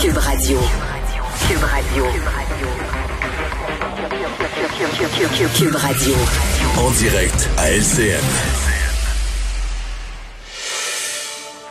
Cube Radio. Cube Radio. Cube Radio. En direct à LCN.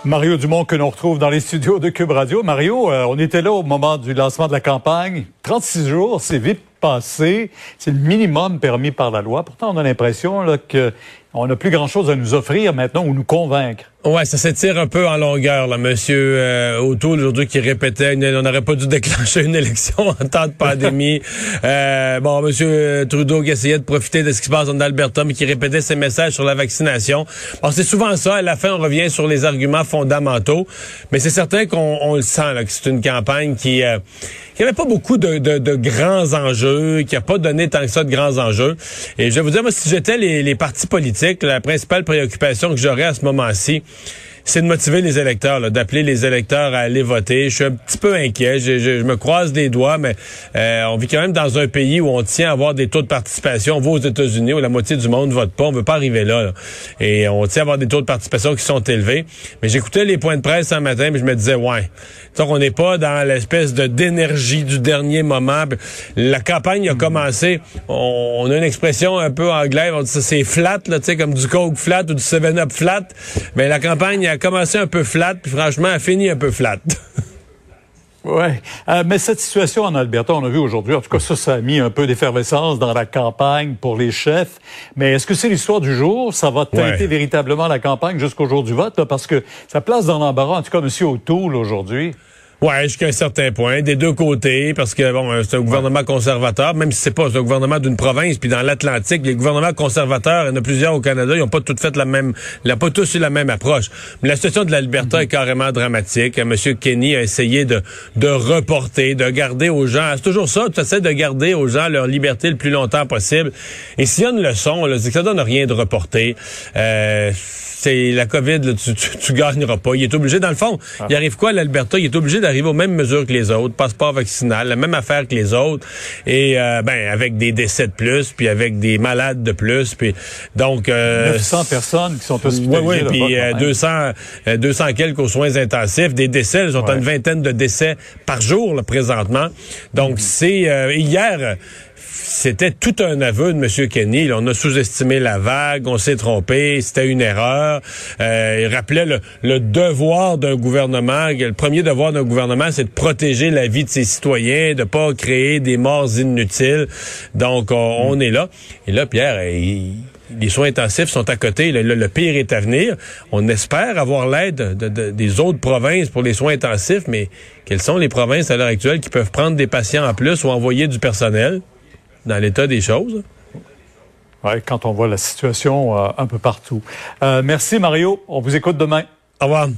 Mario Dumont que l'on retrouve dans les studios de Cube Radio. Mario, euh, on était là au moment du lancement de la campagne. 36 jours, c'est vite passé. C'est le minimum permis par la loi. Pourtant, on a l'impression que on n'a plus grand-chose à nous offrir maintenant ou nous convaincre. Ouais, ça s'étire un peu en longueur, là. Monsieur euh, O'Toole, aujourd'hui, qui répétait on n'aurait pas dû déclencher une élection en temps de pandémie. euh, bon, Monsieur Trudeau qui essayait de profiter de ce qui se passe en Alberta, mais qui répétait ses messages sur la vaccination. Bon, c'est souvent ça. À la fin, on revient sur les arguments fondamentaux. Mais c'est certain qu'on le sent, là, que c'est une campagne qui... Euh, qui avait pas beaucoup de, de, de, grands enjeux, qui a pas donné tant que ça de grands enjeux. Et je vais vous dire, moi, si j'étais les, les partis politiques, la principale préoccupation que j'aurais à ce moment-ci, c'est de motiver les électeurs, d'appeler les électeurs à aller voter. Je suis un petit peu inquiet. Je, je, me croise les doigts, mais euh, on vit quand même dans un pays où on tient à avoir des taux de participation. On va aux États-Unis où la moitié du monde vote pas. On veut pas arriver là, Et on tient à avoir des taux de participation qui sont élevés. Mais j'écoutais les points de presse ce matin, mais je me disais, ouais, donc on n'est pas dans l'espèce de d'énergie du dernier moment. La campagne a commencé. On, a une expression un peu anglaise. On dit ça, c'est flat, là, tu sais, comme du coke flat ou du 7-up flat. Mais la campagne a commencé un peu flat, puis franchement, a fini un peu flat. Oui, euh, mais cette situation en Alberta, on a vu aujourd'hui, en tout cas ça, ça a mis un peu d'effervescence dans la campagne pour les chefs. Mais est-ce que c'est l'histoire du jour? Ça va teinter véritablement la campagne jusqu'au jour du vote? parce que ça place dans l'embarras, en tout cas, M. O'Toole aujourd'hui. Ouais, jusqu'à un certain point, des deux côtés, parce que bon, euh, c'est un gouvernement conservateur, même si c'est pas un gouvernement d'une province, puis dans l'Atlantique, les gouvernements conservateurs, il y en a plusieurs au Canada, ils n'ont pas tous fait la même, ils n'ont pas tous eu la même approche. Mais la situation de l'Alberta est carrément dramatique. Monsieur Kenny a essayé de, de reporter, de garder aux gens, c'est toujours ça, tu essaies de garder aux gens leur liberté le plus longtemps possible. Et s'il y a une leçon, c'est que ça donne rien de reporter. Euh, c'est la COVID, tu, tu, gagneras pas. Il est obligé, dans le fond, ah. il arrive quoi à l'Alberta? Il est obligé d'arriver aux mêmes mesures que les autres, passeport vaccinal, la même affaire que les autres, et euh, ben avec des décès de plus, puis avec des malades de plus, puis donc... Euh, 900 personnes qui sont hospitalisées. Oui, oui, puis 200, 200 euh, quelques aux soins intensifs, des décès, ils ont une vingtaine de décès par jour, là, présentement. Donc, mm-hmm. c'est... Euh, hier c'était tout un aveu de M. Kenny. on a sous-estimé la vague, on s'est trompé, c'était une erreur. Euh, il rappelait le, devoir d'un gouvernement. Le premier devoir d'un gouvernement, c'est de protéger la vie de ses citoyens, de pas créer des morts inutiles. Donc, on, est là. Et là, Pierre, les soins intensifs sont à côté. Le, pire est à venir. On espère avoir l'aide des autres provinces pour les soins intensifs, mais quelles sont les provinces à l'heure actuelle qui peuvent prendre des patients en plus ou envoyer du personnel? Dans l'état des choses. Oui, quand on voit la situation euh, un peu partout. Euh, merci Mario. On vous écoute demain. Au revoir.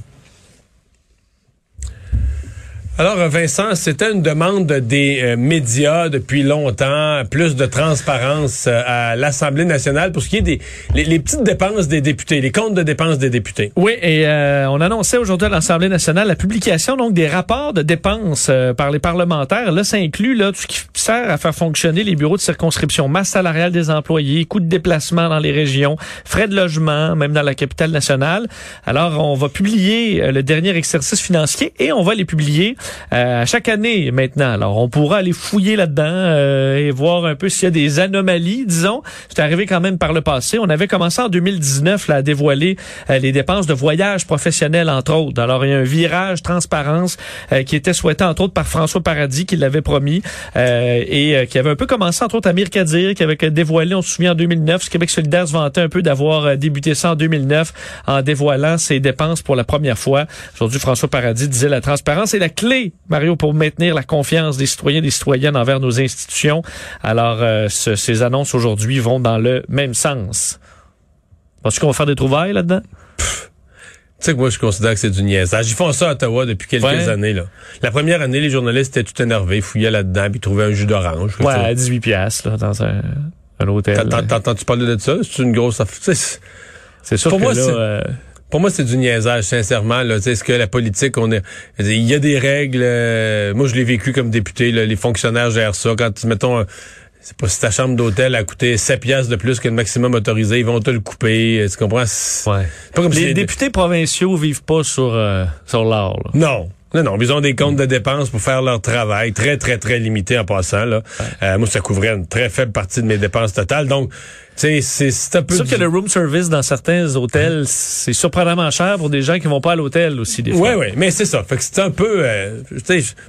Alors, Vincent, c'était une demande des euh, médias depuis longtemps, plus de transparence euh, à l'Assemblée nationale pour ce qui est des les, petites dépenses des députés, les comptes de dépenses des députés. Oui, et euh, on annonçait aujourd'hui à l'Assemblée nationale la publication donc des rapports de dépenses par les parlementaires. Là, ça inclut là tout ce qui sert à faire fonctionner les bureaux de circonscription, masse salariale des employés, coûts de déplacement dans les régions, frais de logement, même dans la capitale nationale. Alors, on va publier le dernier exercice financier et on va les publier euh, chaque année maintenant. Alors, on pourra aller fouiller là-dedans euh, et voir un peu s'il y a des anomalies, disons. C'est arrivé quand même par le passé. On avait commencé en 2019 là, à dévoiler euh, les dépenses de voyage professionnel, entre autres. Alors, il y a un virage transparence qui était souhaité, entre autres, par François Paradis, qui l'avait promis, et qui avait un peu commencé, entre autres, à Kadir, qui avait dévoilé, on se souvient, en 2009, ce Québec solidaire se vantait un peu d'avoir débuté ça en 2009 en dévoilant ses dépenses pour la première fois. Aujourd'hui, François Paradis disait la transparence est la clé Mario, pour maintenir la confiance des citoyens et des citoyennes envers nos institutions. Alors, euh, ces annonces aujourd'hui vont dans le même sens. Penses-tu qu'on va faire des trouvailles là-dedans? Tu sais que moi, je considère que c'est du niaisage. Ils font ça à Ottawa depuis quelques Ouais. années. Là. La première année, les journalistes étaient tout énervés, fouillaient là-dedans, puis trouvaient un jus d'orange. Ouais, à 18 piastres, là, dans un, un hôtel. T'entends- T'entends-tu parler de ça? C'est une grosse C'est sûr Pour que moi, là, Pour moi, c'est du niaisage, sincèrement. Là, Tu sais, est-ce que la politique, on est, il y a des règles. euh, moi, je l'ai vécu comme député. là, les fonctionnaires gèrent ça. Quand, mettons, euh, c'est pas si ta chambre d'hôtel a coûté 7 piastres de plus que le maximum autorisé, ils vont te le couper. euh, Tu comprends? Ouais. pas comme Les députés provinciaux vivent pas sur, euh, sur l'or. Non. Non, non, ils ont des comptes de dépenses pour faire leur travail, très, très, très limité en passant. Là. Euh, moi, ça couvrait une très faible partie de mes dépenses totales. Donc, tu sais, c'est c'est un peu... C'est sûr du- que le room service dans certains hôtels, c'est surprenamment cher pour des gens qui vont pas à l'hôtel aussi, des fois. Oui, oui, mais c'est ça. Fait que c'est un peu... euh,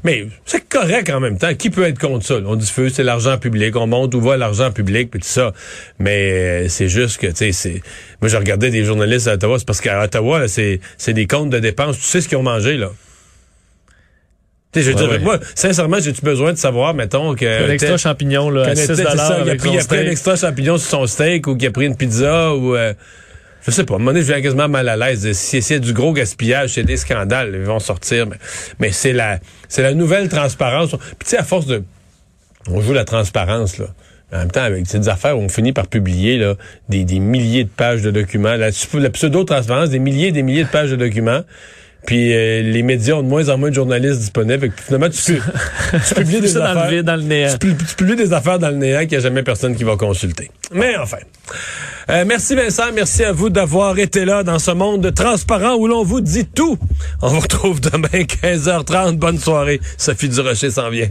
mais c'est correct en même temps. Qui peut être contre ça? là? On feu, c'est l'argent public. On monte où va l'argent public, puis tout ça. Mais euh, c'est juste que, tu sais, c'est... Moi, je regardais des journalistes à Ottawa. C'est parce qu'à Ottawa, c'est des comptes de dépenses. Tu sais ce qu'ils ont mangé, là? Je veux Ouais, dire, ouais. moi, sincèrement, j'ai-tu besoin de savoir, mettons, que... Un extra champignon, là, à Connais- 6 c'est ça, il a pris, son il a pris un extra champignon sur son steak ou qu'il a pris une pizza ou euh, je sais pas. À un moment donné, je viens quasiment mal à l'aise. Si c'est du gros gaspillage, c'est des scandales, ils vont sortir. Mais, mais c'est la c'est la nouvelle transparence. Puis tu sais, à force de on joue la transparence là. En même temps, avec ces affaires, on finit par publier là, des, des milliers de pages de documents. La, la pseudo-transparence, des milliers et des milliers de pages de documents. Puis euh, les médias ont de moins en moins de journalistes disponibles. Fait que finalement, tu, pu- tu publies des Ça dans affaires le dans le néant. tu publies des affaires dans le néant qu'il n'y a jamais personne qui va consulter. Mais enfin. Euh, merci Vincent, merci à vous d'avoir été là dans ce monde transparent où l'on vous dit tout. On vous retrouve demain 15h30. Bonne soirée. Sophie Durocher s'en vient.